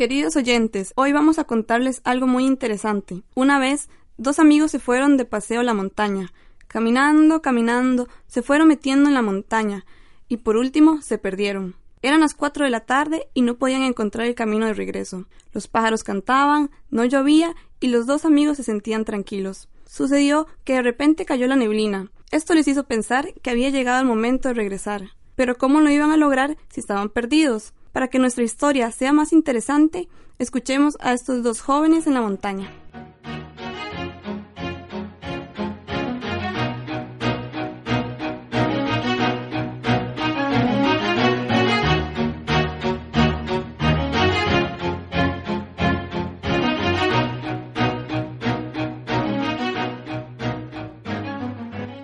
Queridos oyentes, hoy vamos a contarles algo muy interesante. Una vez, dos amigos se fueron de paseo a la montaña. Caminando, caminando, se fueron metiendo en la montaña y por último se perdieron. Eran las cuatro de la tarde y no podían encontrar el camino de regreso. Los pájaros cantaban, no llovía y los dos amigos se sentían tranquilos. Sucedió que de repente cayó la neblina. Esto les hizo pensar que había llegado el momento de regresar. Pero ¿cómo lo iban a lograr si estaban perdidos? Para que nuestra historia sea más interesante, escuchemos a estos dos jóvenes en la montaña.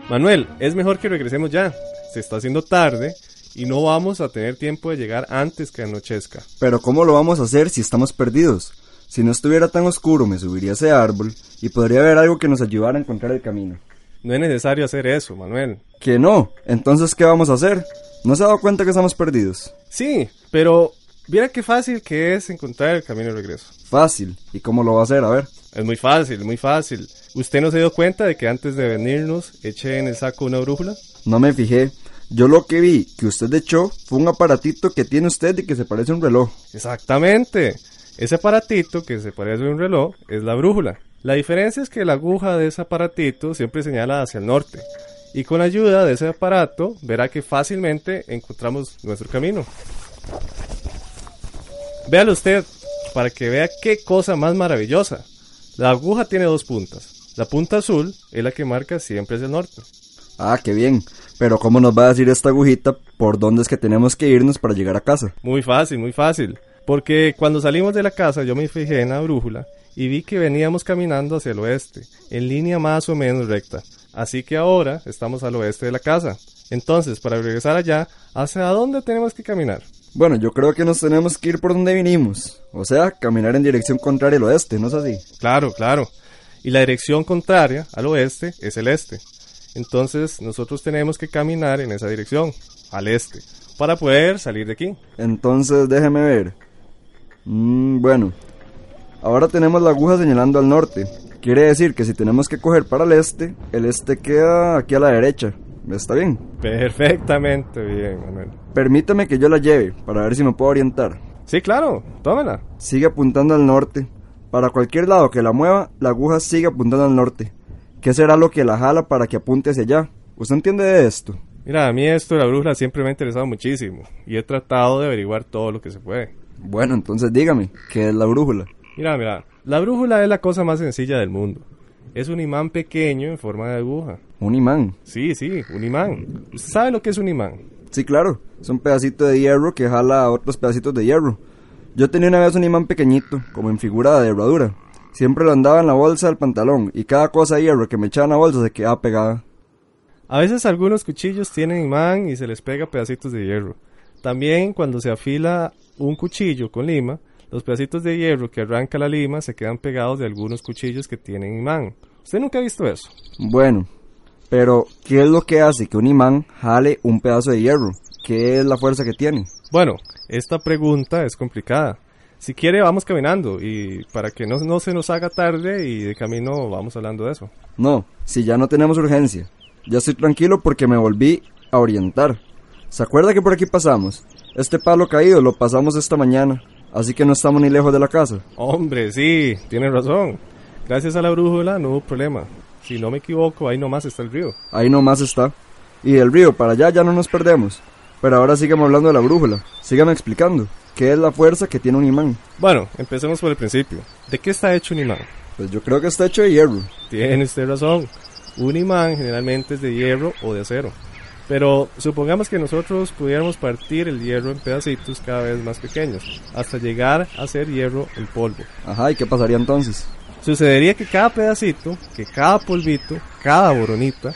Manuel, es mejor que regresemos ya. Se está haciendo tarde y no vamos a tener tiempo de llegar antes que anochezca. Pero ¿cómo lo vamos a hacer si estamos perdidos? Si no estuviera tan oscuro, me subiría a ese árbol y podría haber algo que nos ayudara a encontrar el camino. No es necesario hacer eso, Manuel. ¿Que no? Entonces, ¿qué vamos a hacer? ¿No se ha dado cuenta que estamos perdidos? Sí, pero viera qué fácil que es encontrar el camino de regreso. Fácil. ¿Y cómo lo va a hacer? A ver. Es muy fácil, muy fácil. ¿Usted no se dio cuenta de que antes de venirnos eché en el saco una brújula? No me fijé. Yo lo que vi que usted echó fue un aparatito que tiene usted y que se parece a un reloj. Exactamente. Ese aparatito que se parece a un reloj es la brújula. La diferencia es que la aguja de ese aparatito siempre señala hacia el norte. Y con ayuda de ese aparato verá que fácilmente encontramos nuestro camino. Véalo usted para que vea qué cosa más maravillosa. La aguja tiene dos puntas. La punta azul es la que marca siempre hacia el norte. Ah, qué bien. Pero ¿cómo nos va a decir esta agujita por dónde es que tenemos que irnos para llegar a casa? Muy fácil, muy fácil. Porque cuando salimos de la casa yo me fijé en la brújula y vi que veníamos caminando hacia el oeste, en línea más o menos recta. Así que ahora estamos al oeste de la casa. Entonces, para regresar allá, ¿hacia dónde tenemos que caminar? Bueno, yo creo que nos tenemos que ir por donde vinimos. O sea, caminar en dirección contraria al oeste, ¿no es así? Claro, claro. Y la dirección contraria al oeste es el este. Entonces, nosotros tenemos que caminar en esa dirección, al este, para poder salir de aquí. Entonces, déjeme ver. Mm, bueno, ahora tenemos la aguja señalando al norte. Quiere decir que si tenemos que coger para el este, el este queda aquí a la derecha. ¿Está bien? Perfectamente bien, Manuel. Permítame que yo la lleve para ver si me puedo orientar. Sí, claro, tómala. Sigue apuntando al norte. Para cualquier lado que la mueva, la aguja sigue apuntando al norte. ¿Qué será lo que la jala para que apunte hacia allá? ¿Usted entiende de esto? Mira, a mí esto de la brújula siempre me ha interesado muchísimo y he tratado de averiguar todo lo que se puede. Bueno, entonces dígame, ¿qué es la brújula? Mira, mira, La brújula es la cosa más sencilla del mundo. Es un imán pequeño en forma de aguja. Un imán. Sí, sí, un imán. ¿Usted sabe lo que es un imán? Sí, claro. Es un pedacito de hierro que jala a otros pedacitos de hierro. Yo tenía una vez un imán pequeñito, como en figura de herradura. Siempre lo andaba en la bolsa del pantalón y cada cosa de hierro que me echaba en la bolsa se quedaba pegada. A veces algunos cuchillos tienen imán y se les pega pedacitos de hierro. También cuando se afila un cuchillo con lima, los pedacitos de hierro que arranca la lima se quedan pegados de algunos cuchillos que tienen imán. ¿Usted nunca ha visto eso? Bueno, pero ¿qué es lo que hace que un imán jale un pedazo de hierro? ¿Qué es la fuerza que tiene? Bueno, esta pregunta es complicada. Si quiere, vamos caminando y para que no, no se nos haga tarde y de camino vamos hablando de eso. No, si ya no tenemos urgencia. Ya estoy tranquilo porque me volví a orientar. ¿Se acuerda que por aquí pasamos? Este palo caído lo pasamos esta mañana, así que no estamos ni lejos de la casa. Hombre, sí, tiene razón. Gracias a la brújula no hubo problema. Si no me equivoco, ahí nomás está el río. Ahí nomás está. Y del río para allá ya no nos perdemos. Pero ahora sígueme hablando de la brújula. Sígame explicando. ¿Qué es la fuerza que tiene un imán? Bueno, empecemos por el principio. ¿De qué está hecho un imán? Pues yo creo que está hecho de hierro. Tiene usted razón. Un imán generalmente es de hierro o de acero. Pero supongamos que nosotros pudiéramos partir el hierro en pedacitos cada vez más pequeños, hasta llegar a ser hierro en polvo. Ajá, ¿y qué pasaría entonces? Sucedería que cada pedacito, que cada polvito, cada boronita,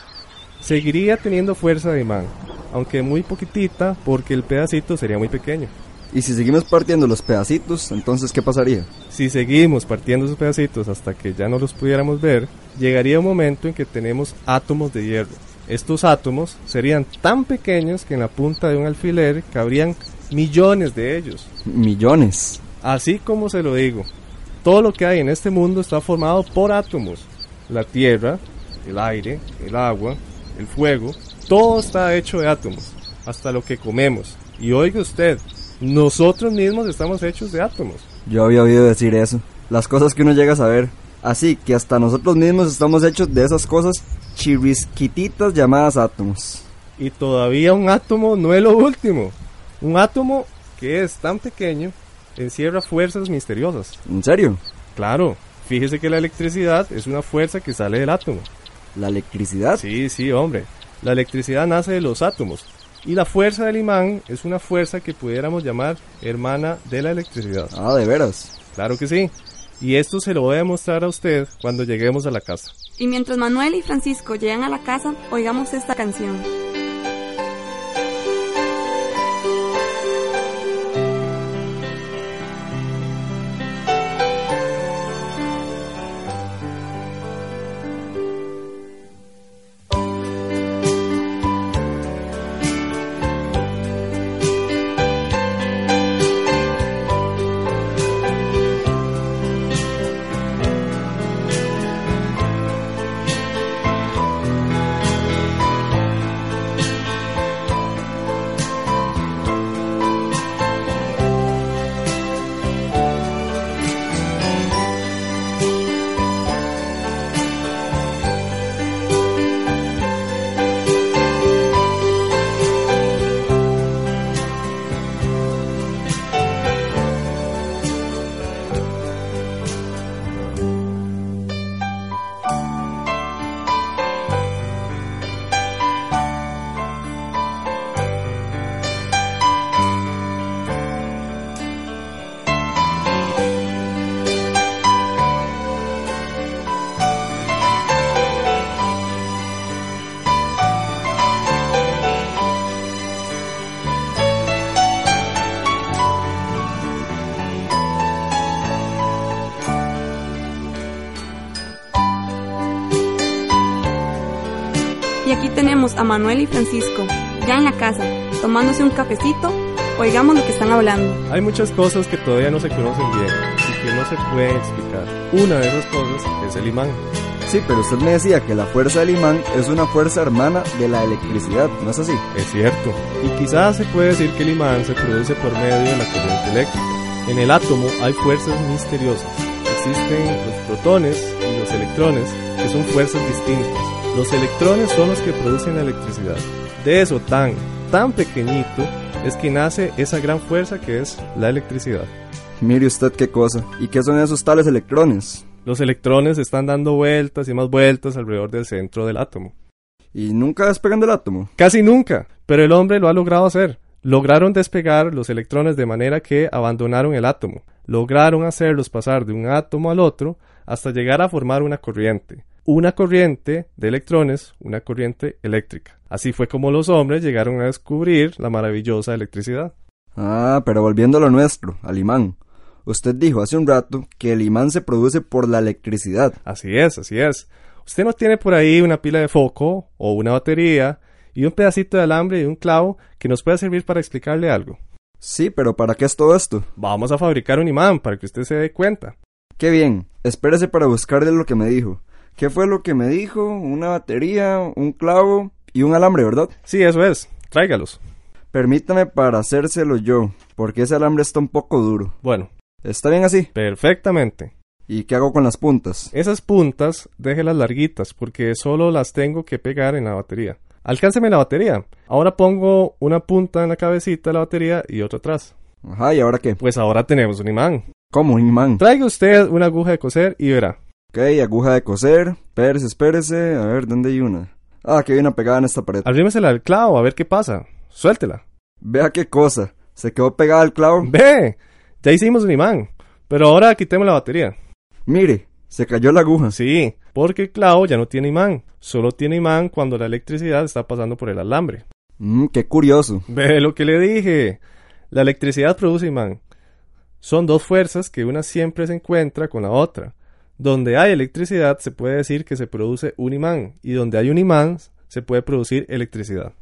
seguiría teniendo fuerza de imán, aunque muy poquitita porque el pedacito sería muy pequeño. Y si seguimos partiendo los pedacitos, entonces ¿qué pasaría? Si seguimos partiendo esos pedacitos hasta que ya no los pudiéramos ver, llegaría un momento en que tenemos átomos de hierro. Estos átomos serían tan pequeños que en la punta de un alfiler cabrían millones de ellos. Millones. Así como se lo digo, todo lo que hay en este mundo está formado por átomos. La tierra, el aire, el agua, el fuego, todo está hecho de átomos, hasta lo que comemos. Y oiga usted, nosotros mismos estamos hechos de átomos. Yo había oído decir eso. Las cosas que uno llega a saber. Así que hasta nosotros mismos estamos hechos de esas cosas chirisquititas llamadas átomos. Y todavía un átomo no es lo último. Un átomo que es tan pequeño encierra fuerzas misteriosas. ¿En serio? Claro, fíjese que la electricidad es una fuerza que sale del átomo. ¿La electricidad? Sí, sí, hombre. La electricidad nace de los átomos. Y la fuerza del imán es una fuerza que pudiéramos llamar hermana de la electricidad. Ah, de veras. Claro que sí. Y esto se lo voy a mostrar a usted cuando lleguemos a la casa. Y mientras Manuel y Francisco llegan a la casa, oigamos esta canción. Aquí tenemos a Manuel y Francisco, ya en la casa, tomándose un cafecito. Oigamos lo que están hablando. Hay muchas cosas que todavía no se conocen bien y que no se pueden explicar. Una de esas cosas es el imán. Sí, pero usted me decía que la fuerza del imán es una fuerza hermana de la electricidad, ¿no es así? Es cierto. Y quizás se puede decir que el imán se produce por medio de la corriente eléctrica. En el átomo hay fuerzas misteriosas. Existen los protones y los electrones, que son fuerzas distintas. Los electrones son los que producen la electricidad. De eso tan, tan pequeñito es que nace esa gran fuerza que es la electricidad. Mire usted qué cosa. ¿Y qué son esos tales electrones? Los electrones están dando vueltas y más vueltas alrededor del centro del átomo. ¿Y nunca despegan del átomo? Casi nunca, pero el hombre lo ha logrado hacer. Lograron despegar los electrones de manera que abandonaron el átomo. Lograron hacerlos pasar de un átomo al otro hasta llegar a formar una corriente. Una corriente de electrones, una corriente eléctrica. Así fue como los hombres llegaron a descubrir la maravillosa electricidad. Ah, pero volviendo a lo nuestro, al imán. Usted dijo hace un rato que el imán se produce por la electricidad. Así es, así es. Usted no tiene por ahí una pila de foco o una batería y un pedacito de alambre y un clavo que nos pueda servir para explicarle algo. Sí, pero ¿para qué es todo esto? Vamos a fabricar un imán para que usted se dé cuenta. Qué bien. Espérese para buscarle lo que me dijo. ¿Qué fue lo que me dijo? Una batería, un clavo y un alambre, ¿verdad? Sí, eso es. Tráigalos. Permítame para hacérselo yo, porque ese alambre está un poco duro. Bueno. ¿Está bien así? Perfectamente. ¿Y qué hago con las puntas? Esas puntas, déjelas larguitas, porque solo las tengo que pegar en la batería. Alcánceme la batería. Ahora pongo una punta en la cabecita de la batería y otra atrás. Ajá, ¿y ahora qué? Pues ahora tenemos un imán. ¿Cómo un imán? Traiga usted una aguja de coser y verá. Ok, aguja de coser. Espérese, espérese. A ver, ¿dónde hay una? Ah, que hay una pegada en esta pared. Arrímesela al clavo, a ver qué pasa. Suéltela. Vea qué cosa. Se quedó pegada al clavo. Ve, ya hicimos un imán. Pero ahora quitemos la batería. Mire, se cayó la aguja. Sí, porque el clavo ya no tiene imán. Solo tiene imán cuando la electricidad está pasando por el alambre. Mmm, qué curioso. Ve lo que le dije. La electricidad produce imán. Son dos fuerzas que una siempre se encuentra con la otra. Donde hay electricidad se puede decir que se produce un imán y donde hay un imán se puede producir electricidad.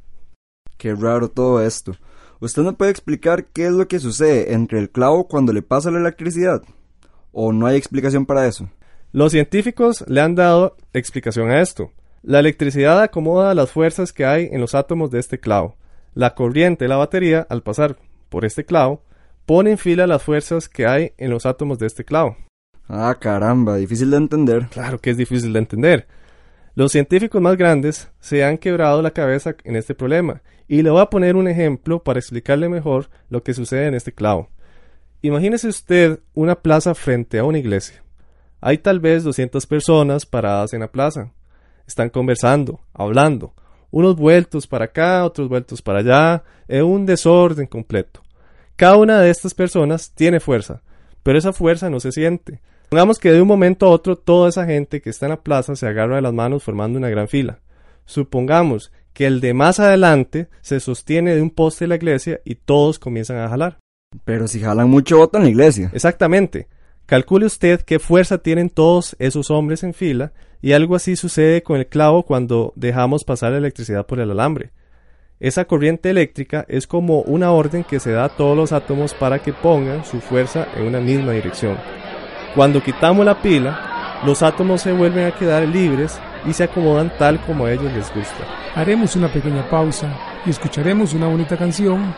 Qué raro todo esto. ¿Usted me puede explicar qué es lo que sucede entre el clavo cuando le pasa la electricidad? ¿O no hay explicación para eso? Los científicos le han dado explicación a esto. La electricidad acomoda las fuerzas que hay en los átomos de este clavo. La corriente de la batería, al pasar por este clavo, pone en fila las fuerzas que hay en los átomos de este clavo. Ah, caramba, difícil de entender. Claro que es difícil de entender. Los científicos más grandes se han quebrado la cabeza en este problema, y le voy a poner un ejemplo para explicarle mejor lo que sucede en este clavo. Imagínese usted una plaza frente a una iglesia. Hay tal vez 200 personas paradas en la plaza. Están conversando, hablando, unos vueltos para acá, otros vueltos para allá, en un desorden completo. Cada una de estas personas tiene fuerza, pero esa fuerza no se siente. Pongamos que de un momento a otro toda esa gente que está en la plaza se agarra de las manos formando una gran fila. Supongamos que el de más adelante se sostiene de un poste de la iglesia y todos comienzan a jalar. Pero si jalan mucho voto en la iglesia. Exactamente. Calcule usted qué fuerza tienen todos esos hombres en fila y algo así sucede con el clavo cuando dejamos pasar la electricidad por el alambre. Esa corriente eléctrica es como una orden que se da a todos los átomos para que pongan su fuerza en una misma dirección. Cuando quitamos la pila, los átomos se vuelven a quedar libres y se acomodan tal como a ellos les gusta. Haremos una pequeña pausa y escucharemos una bonita canción.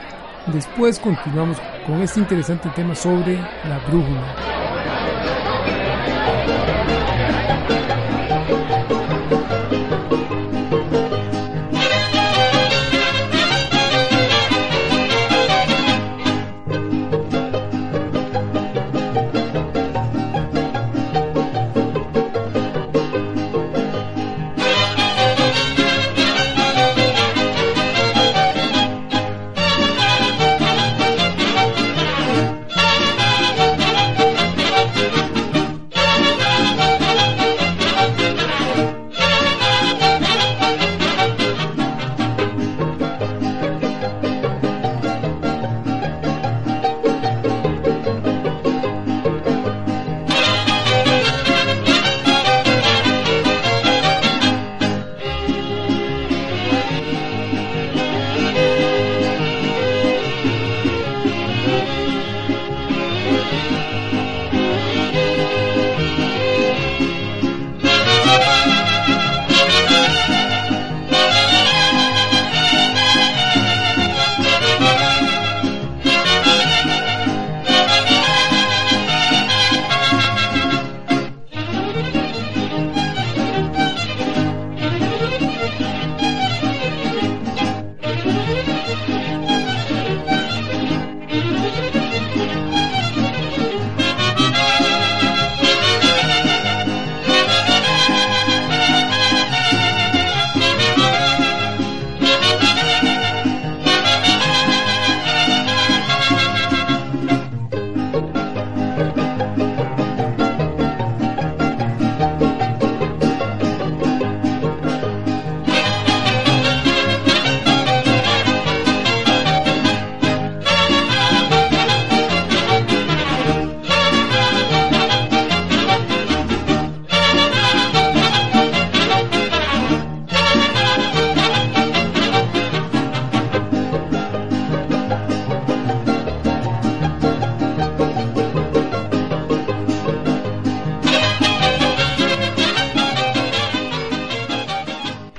Después continuamos con este interesante tema sobre la brújula.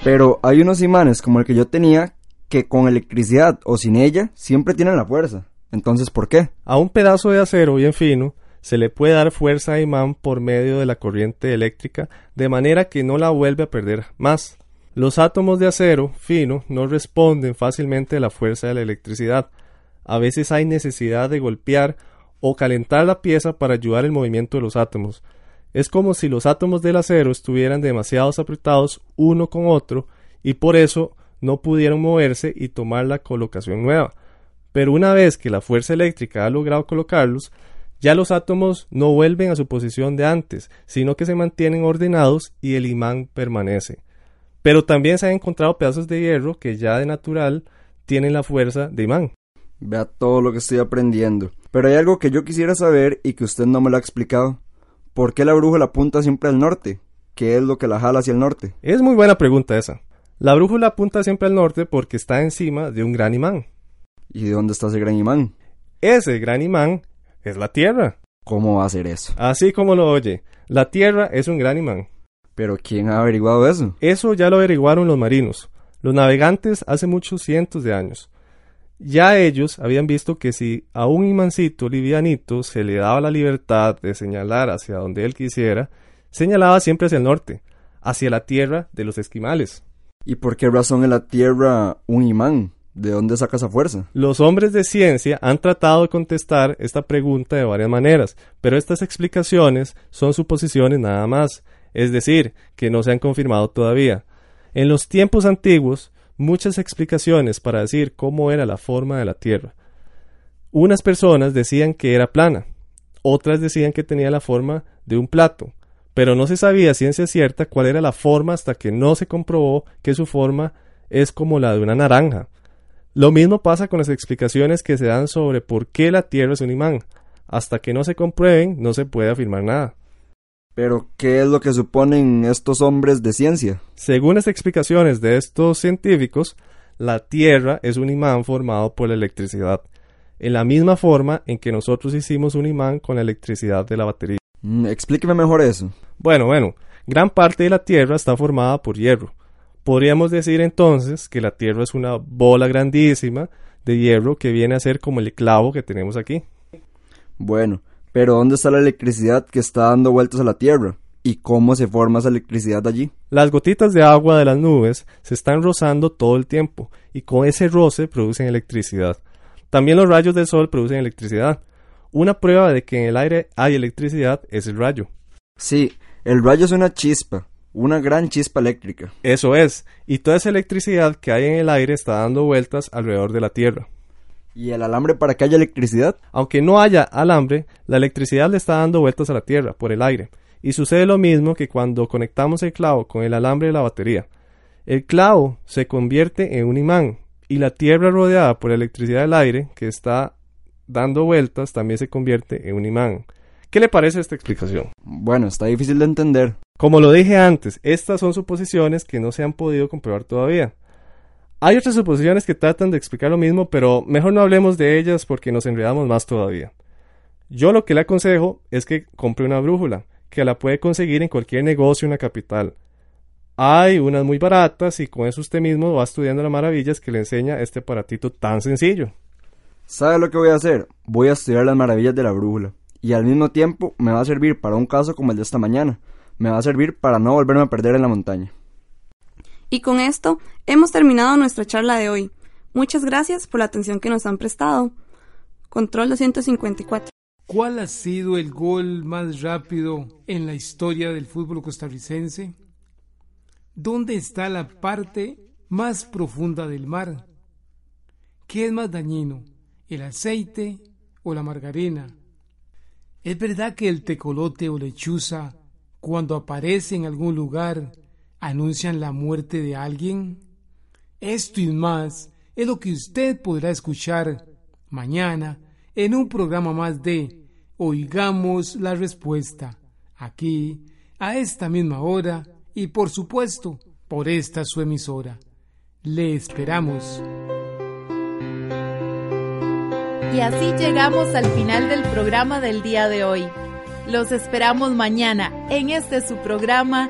Pero hay unos imanes como el que yo tenía que con electricidad o sin ella siempre tienen la fuerza. Entonces, ¿por qué? A un pedazo de acero bien fino se le puede dar fuerza a imán por medio de la corriente eléctrica de manera que no la vuelve a perder más. Los átomos de acero fino no responden fácilmente a la fuerza de la electricidad. A veces hay necesidad de golpear o calentar la pieza para ayudar el movimiento de los átomos. Es como si los átomos del acero estuvieran demasiado apretados uno con otro y por eso no pudieron moverse y tomar la colocación nueva. Pero una vez que la fuerza eléctrica ha logrado colocarlos, ya los átomos no vuelven a su posición de antes, sino que se mantienen ordenados y el imán permanece. Pero también se han encontrado pedazos de hierro que ya de natural tienen la fuerza de imán. Vea todo lo que estoy aprendiendo. Pero hay algo que yo quisiera saber y que usted no me lo ha explicado. ¿Por qué la brújula apunta siempre al norte? ¿Qué es lo que la jala hacia el norte? Es muy buena pregunta esa. La brújula apunta siempre al norte porque está encima de un gran imán. ¿Y de dónde está ese gran imán? Ese gran imán es la Tierra. ¿Cómo va a ser eso? Así como lo oye, la Tierra es un gran imán. ¿Pero quién ha averiguado eso? Eso ya lo averiguaron los marinos, los navegantes hace muchos cientos de años. Ya ellos habían visto que si a un imancito livianito se le daba la libertad de señalar hacia donde él quisiera, señalaba siempre hacia el norte, hacia la tierra de los esquimales. ¿Y por qué razón es la tierra un imán? ¿De dónde saca esa fuerza? Los hombres de ciencia han tratado de contestar esta pregunta de varias maneras, pero estas explicaciones son suposiciones nada más, es decir, que no se han confirmado todavía. En los tiempos antiguos, muchas explicaciones para decir cómo era la forma de la Tierra. Unas personas decían que era plana, otras decían que tenía la forma de un plato, pero no se sabía ciencia cierta cuál era la forma hasta que no se comprobó que su forma es como la de una naranja. Lo mismo pasa con las explicaciones que se dan sobre por qué la Tierra es un imán. Hasta que no se comprueben, no se puede afirmar nada. Pero, ¿qué es lo que suponen estos hombres de ciencia? Según las explicaciones de estos científicos, la Tierra es un imán formado por la electricidad, en la misma forma en que nosotros hicimos un imán con la electricidad de la batería. Mm, explíqueme mejor eso. Bueno, bueno, gran parte de la Tierra está formada por hierro. Podríamos decir entonces que la Tierra es una bola grandísima de hierro que viene a ser como el clavo que tenemos aquí. Bueno, pero ¿dónde está la electricidad que está dando vueltas a la Tierra? ¿Y cómo se forma esa electricidad allí? Las gotitas de agua de las nubes se están rozando todo el tiempo y con ese roce producen electricidad. También los rayos del sol producen electricidad. Una prueba de que en el aire hay electricidad es el rayo. Sí, el rayo es una chispa, una gran chispa eléctrica. Eso es, y toda esa electricidad que hay en el aire está dando vueltas alrededor de la Tierra. ¿Y el alambre para que haya electricidad? Aunque no haya alambre, la electricidad le está dando vueltas a la Tierra por el aire. Y sucede lo mismo que cuando conectamos el clavo con el alambre de la batería. El clavo se convierte en un imán y la Tierra rodeada por la electricidad del aire que está dando vueltas también se convierte en un imán. ¿Qué le parece esta explicación? Bueno, está difícil de entender. Como lo dije antes, estas son suposiciones que no se han podido comprobar todavía. Hay otras suposiciones que tratan de explicar lo mismo, pero mejor no hablemos de ellas porque nos enredamos más todavía. Yo lo que le aconsejo es que compre una brújula, que la puede conseguir en cualquier negocio en la capital. Hay unas muy baratas y con eso usted mismo va estudiando las maravillas que le enseña este aparatito tan sencillo. ¿Sabe lo que voy a hacer? Voy a estudiar las maravillas de la brújula. Y al mismo tiempo me va a servir para un caso como el de esta mañana. Me va a servir para no volverme a perder en la montaña. Y con esto hemos terminado nuestra charla de hoy. Muchas gracias por la atención que nos han prestado. Control 254. ¿Cuál ha sido el gol más rápido en la historia del fútbol costarricense? ¿Dónde está la parte más profunda del mar? ¿Qué es más dañino, el aceite o la margarina? ¿Es verdad que el tecolote o lechuza, cuando aparece en algún lugar, anuncian la muerte de alguien? Esto y más es lo que usted podrá escuchar mañana en un programa más de Oigamos la Respuesta, aquí, a esta misma hora y por supuesto por esta su emisora. Le esperamos. Y así llegamos al final del programa del día de hoy. Los esperamos mañana en este su programa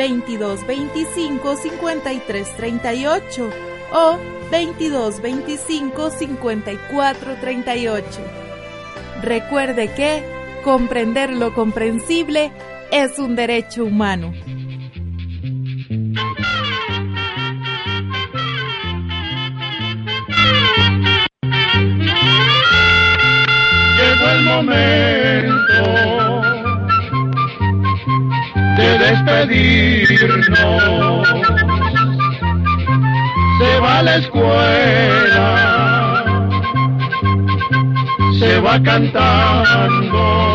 2225-5338 o 2225-5438. Recuerde que comprender lo comprensible es un derecho humano. Llegó el momento despedirnos. Se va a la escuela, se va cantando.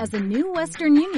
As a new Western Union